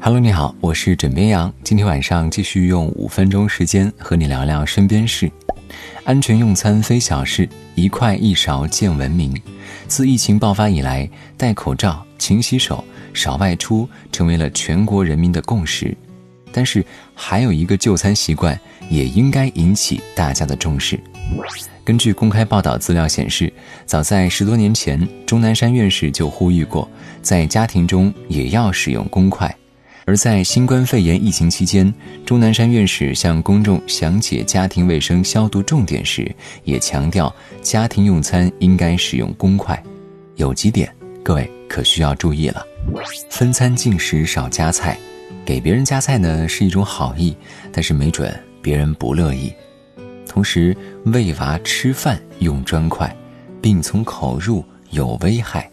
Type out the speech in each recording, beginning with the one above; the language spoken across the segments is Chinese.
Hello，你好，我是枕边羊。今天晚上继续用五分钟时间和你聊聊身边事。安全用餐非小事，一块一勺见文明。自疫情爆发以来，戴口罩、勤洗手、少外出成为了全国人民的共识。但是，还有一个就餐习惯也应该引起大家的重视。根据公开报道资料显示，早在十多年前，钟南山院士就呼吁过，在家庭中也要使用公筷。而在新冠肺炎疫情期间，钟南山院士向公众详解家庭卫生消毒重点时，也强调家庭用餐应该使用公筷。有几点，各位可需要注意了：分餐进食少夹菜，给别人夹菜呢是一种好意，但是没准别人不乐意。同时，喂娃吃饭用砖筷，病从口入有危害。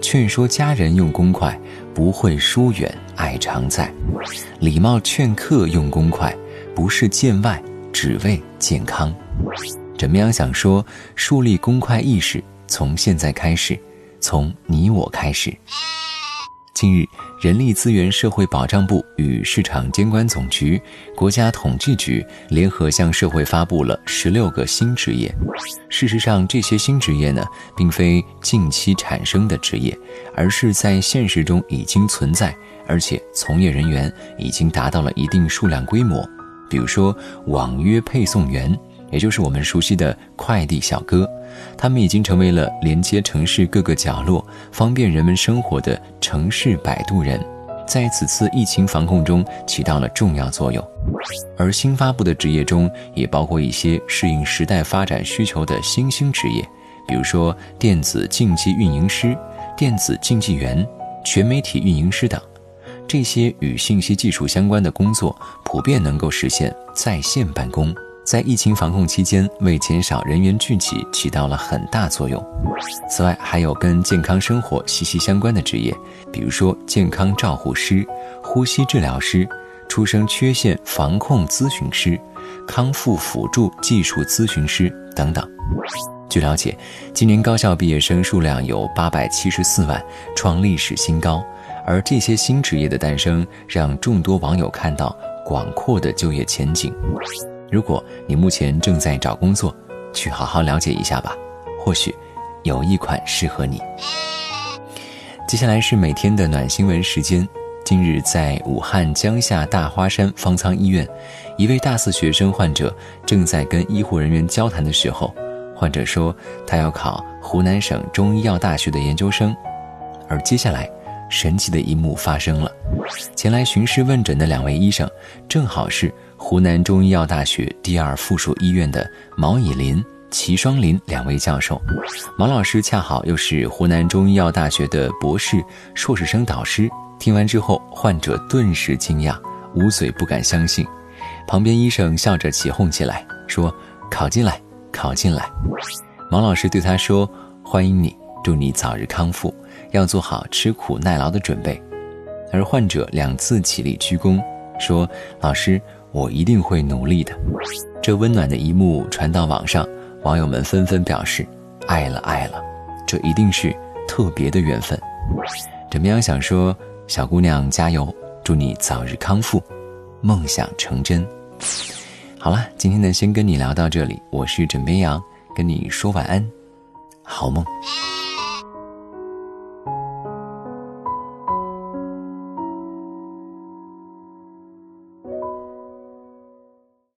劝说家人用公筷，不会疏远，爱常在。礼貌劝客用公筷，不是见外，只为健康。怎么样？想说树立公筷意识，从现在开始，从你我开始。近日，人力资源社会保障部与市场监管总局、国家统计局联合向社会发布了十六个新职业。事实上，这些新职业呢，并非近期产生的职业，而是在现实中已经存在，而且从业人员已经达到了一定数量规模。比如说，网约配送员。也就是我们熟悉的快递小哥，他们已经成为了连接城市各个角落、方便人们生活的城市摆渡人，在此次疫情防控中起到了重要作用。而新发布的职业中，也包括一些适应时代发展需求的新兴职业，比如说电子竞技运营师、电子竞技员、全媒体运营师等。这些与信息技术相关的工作，普遍能够实现在线办公。在疫情防控期间，为减少人员聚集起到了很大作用。此外，还有跟健康生活息息相关的职业，比如说健康照护师、呼吸治疗师、出生缺陷防控咨询师、康复辅助技术咨询师等等。据了解，今年高校毕业生数量有八百七十四万，创历史新高。而这些新职业的诞生，让众多网友看到广阔的就业前景。如果你目前正在找工作，去好好了解一下吧，或许有一款适合你。接下来是每天的暖新闻时间。近日，在武汉江夏大花山方舱医院，一位大四学生患者正在跟医护人员交谈的时候，患者说他要考湖南省中医药大学的研究生，而接下来，神奇的一幕发生了，前来巡视问诊的两位医生，正好是。湖南中医药大学第二附属医院的毛以林、齐双林两位教授，毛老师恰好又是湖南中医药大学的博士、硕士生导师。听完之后，患者顿时惊讶，捂嘴不敢相信。旁边医生笑着起哄起来，说：“考进来，考进来。”毛老师对他说：“欢迎你，祝你早日康复，要做好吃苦耐劳的准备。”而患者两次起立鞠躬，说：“老师。”我一定会努力的。这温暖的一幕传到网上，网友们纷纷表示：“爱了，爱了，这一定是特别的缘分。”枕边羊想说：“小姑娘加油，祝你早日康复，梦想成真。”好了，今天呢，先跟你聊到这里。我是枕边羊，跟你说晚安，好梦。